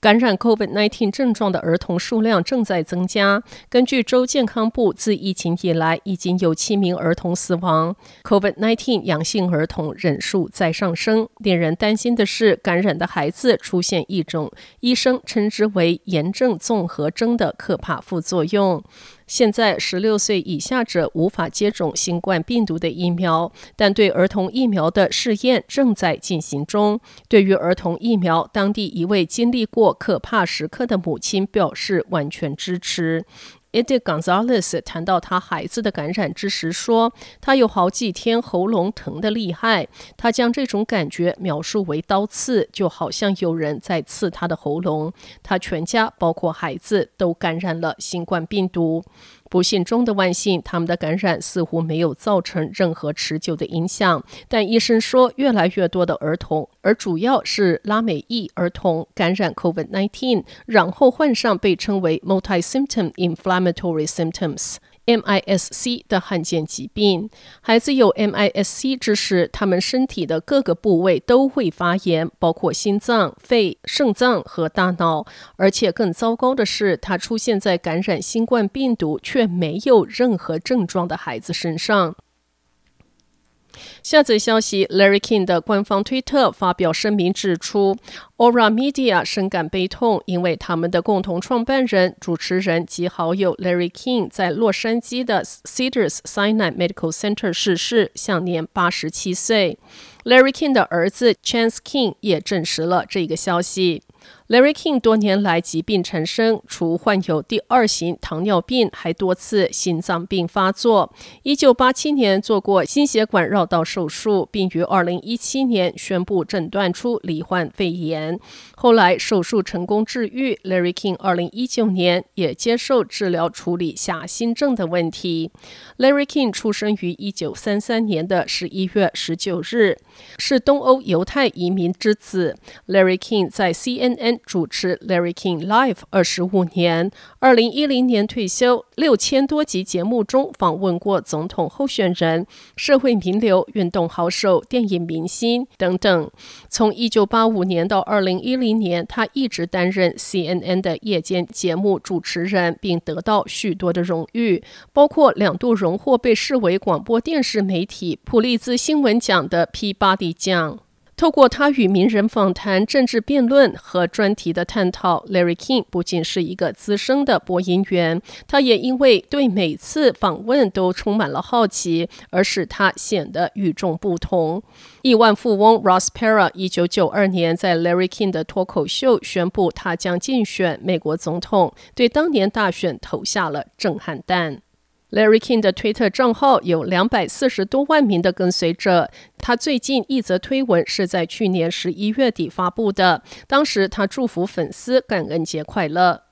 感染 COVID-19 症状的儿童数量正在增加。根据州健康部，自疫情以来已经有七名儿童死亡。COVID-19 阳性儿童人数在上升。令人担心的是，感染的孩子出现一种医生称之为“炎症综合征”的可怕副作用。现在，十六岁以下者无法接种新冠病毒的疫苗，但对儿童疫苗的试验正在进行中。对于儿童疫苗，当地一位经历过可怕时刻的母亲表示完全支持。Edie Gonzalez 谈到他孩子的感染之时说：“他有好几天喉咙疼得厉害，他将这种感觉描述为刀刺，就好像有人在刺他的喉咙。他全家，包括孩子，都感染了新冠病毒。”不幸中的万幸，他们的感染似乎没有造成任何持久的影响。但医生说，越来越多的儿童，而主要是拉美裔儿童感染 COVID-19，然后患上被称为 multi-symptom inflammatory symptoms。MIS-C 的罕见疾病，孩子有 MIS-C 之时，他们身体的各个部位都会发炎，包括心脏、肺、肾脏和大脑。而且更糟糕的是，它出现在感染新冠病毒却没有任何症状的孩子身上。下则消息：Larry King 的官方推特发表声明指出，Aura Media 深感悲痛，因为他们的共同创办人、主持人及好友 Larry King 在洛杉矶的 Cedars-Sinai Medical Center 逝世，享年八十七岁。Larry King 的儿子 Chance King 也证实了这个消息。Larry King 多年来疾病缠身，除患有第二型糖尿病，还多次心脏病发作。一九八七年做过心血管绕道手术，并于二零一七年宣布诊断出罹患肺炎。后来手术成功治愈，Larry King 二零一九年也接受治疗处理下心症的问题。Larry King 出生于一九三三年的十一月十九日，是东欧犹太移民之子。Larry King 在 CNN 主持 Larry King Live 二十五年，二零一零年退休，六千多集节目中访问过总统候选人、社会名流、运动好手、电影明星等等。从一九八五年到二零一零年，他一直担任 CNN 的夜间节目主持人，并得到许多的荣誉，包括两度荣获被视为广播电视媒体普利兹新闻奖的 Peabody 奖。透过他与名人访谈、政治辩论和专题的探讨，Larry King 不仅是一个资深的播音员，他也因为对每次访问都充满了好奇，而使他显得与众不同。亿万富翁 Ross Perot 一九九二年在 Larry King 的脱口秀宣布他将竞选美国总统，对当年大选投下了震撼弹。Larry King 的推特账号有两百四十多万名的跟随者。他最近一则推文是在去年十一月底发布的，当时他祝福粉丝感恩节快乐。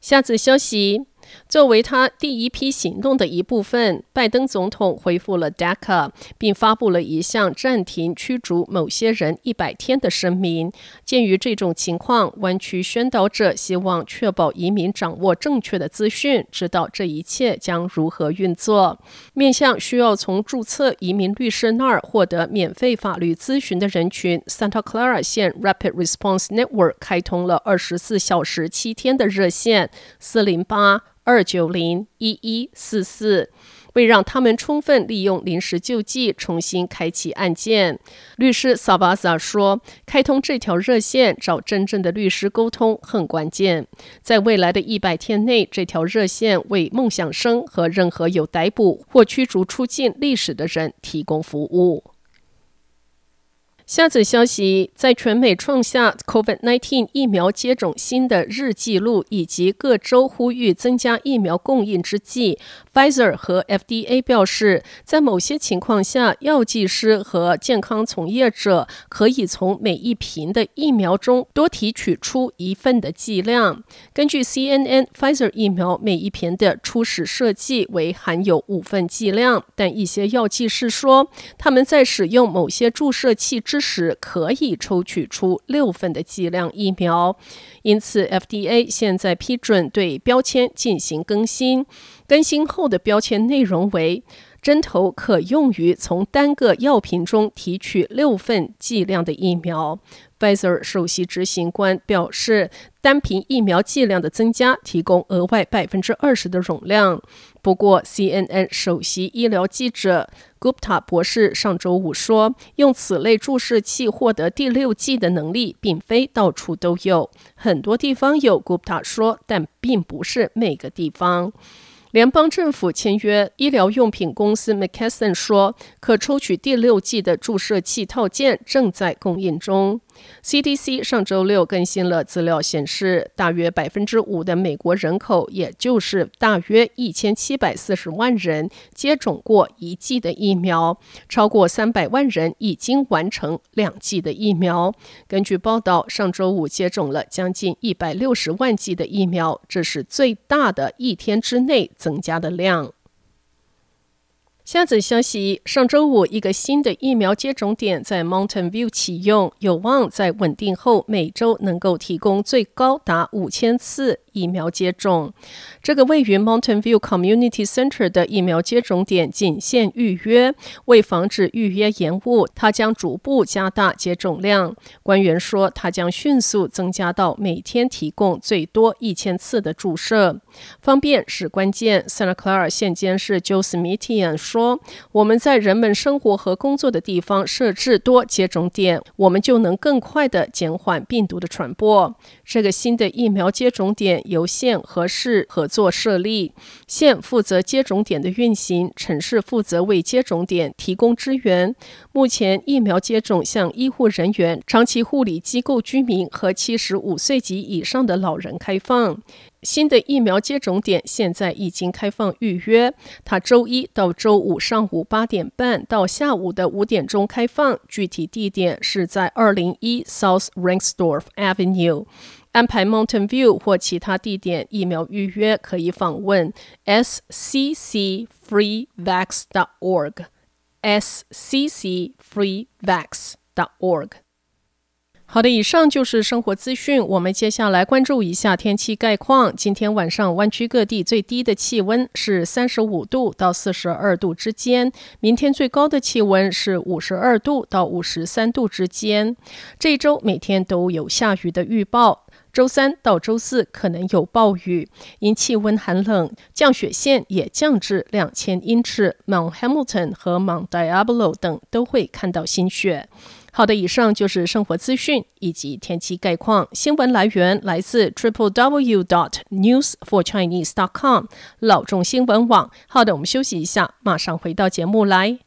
下次休息。作为他第一批行动的一部分，拜登总统恢复了 DACA，并发布了一项暂停驱逐某些人一百天的声明。鉴于这种情况，湾区宣导者希望确保移民掌握正确的资讯，知道这一切将如何运作。面向需要从注册移民律师那儿获得免费法律咨询的人群，Santa Clara 县 Rapid Response Network 开通了二十四小时七天的热线四零八。二九零一一四四，为让他们充分利用临时救济，重新开启案件。律师萨巴萨说：“开通这条热线，找真正的律师沟通很关键。在未来的一百天内，这条热线为梦想生和任何有逮捕或驱逐出境历史的人提供服务。”下则消息，在全美创下 COVID-19 疫苗接种新的日纪录，以及各州呼吁增加疫苗供应之际，Pfizer 和 FDA 表示，在某些情况下，药剂师和健康从业者可以从每一瓶的疫苗中多提取出一份的剂量。根据 CNN，Pfizer 疫苗每一瓶的初始设计为含有五份剂量，但一些药剂师说，他们在使用某些注射器之时可以抽取出六份的剂量疫苗，因此 FDA 现在批准对标签进行更新。更新后的标签内容为：针头可用于从单个药品中提取六份剂量的疫苗。Pfizer 首席执行官表示，单瓶疫苗剂量的增加提供额外百分之二十的容量。不过，CNN 首席医疗记者 Gupta 博士上周五说，用此类注射器获得第六剂的能力并非到处都有，很多地方有。Gupta 说，但并不是每个地方。联邦政府签约医疗用品公司 McKesson 说，可抽取第六剂的注射器套件正在供应中。CDC 上周六更新了资料，显示大约百分之五的美国人口，也就是大约一千七百四十万人，接种过一剂的疫苗，超过三百万人已经完成两剂的疫苗。根据报道，上周五接种了将近一百六十万剂的疫苗，这是最大的一天之内增加的量。下则消息：上周五，一个新的疫苗接种点在 Mountain View 启用，有望在稳定后每周能够提供最高达五千次疫苗接种。这个位于 Mountain View Community Center 的疫苗接种点仅限预约，为防止预约延误，它将逐步加大接种量。官员说，它将迅速增加到每天提供最多一千次的注射。方便是关键，Santa Clara 县监事 Joe Smithian 说：“我们在人们生活和工作的地方设置多接种点，我们就能更快地减缓病毒的传播。”这个新的疫苗接种点由县和市合作设立，县负责接种点的运行，城市负责为接种点提供支援。目前，疫苗接种向医护人员、长期护理机构居民和七十五岁及以上的老人开放。新的疫苗接种点现在已经开放预约，它周一到周五上午八点半到下午的五点钟开放，具体地点是在二零一 South Rengstorff Avenue。安排 Mountain View 或其他地点疫苗预约，可以访问 sccfreevax.org。sccfreevax.org。好的，以上就是生活资讯。我们接下来关注一下天气概况。今天晚上湾区各地最低的气温是三十五度到四十二度之间，明天最高的气温是五十二度到五十三度之间。这周每天都有下雨的预报。周三到周四可能有暴雨，因气温寒冷，降雪线也降至两千英尺，Mount Hamilton 和 Mount Diablo 等都会看到新雪。好的，以上就是生活资讯以及天气概况。新闻来源来自 Triple W dot News for Chinese dot com 老众新闻网。好的，我们休息一下，马上回到节目来。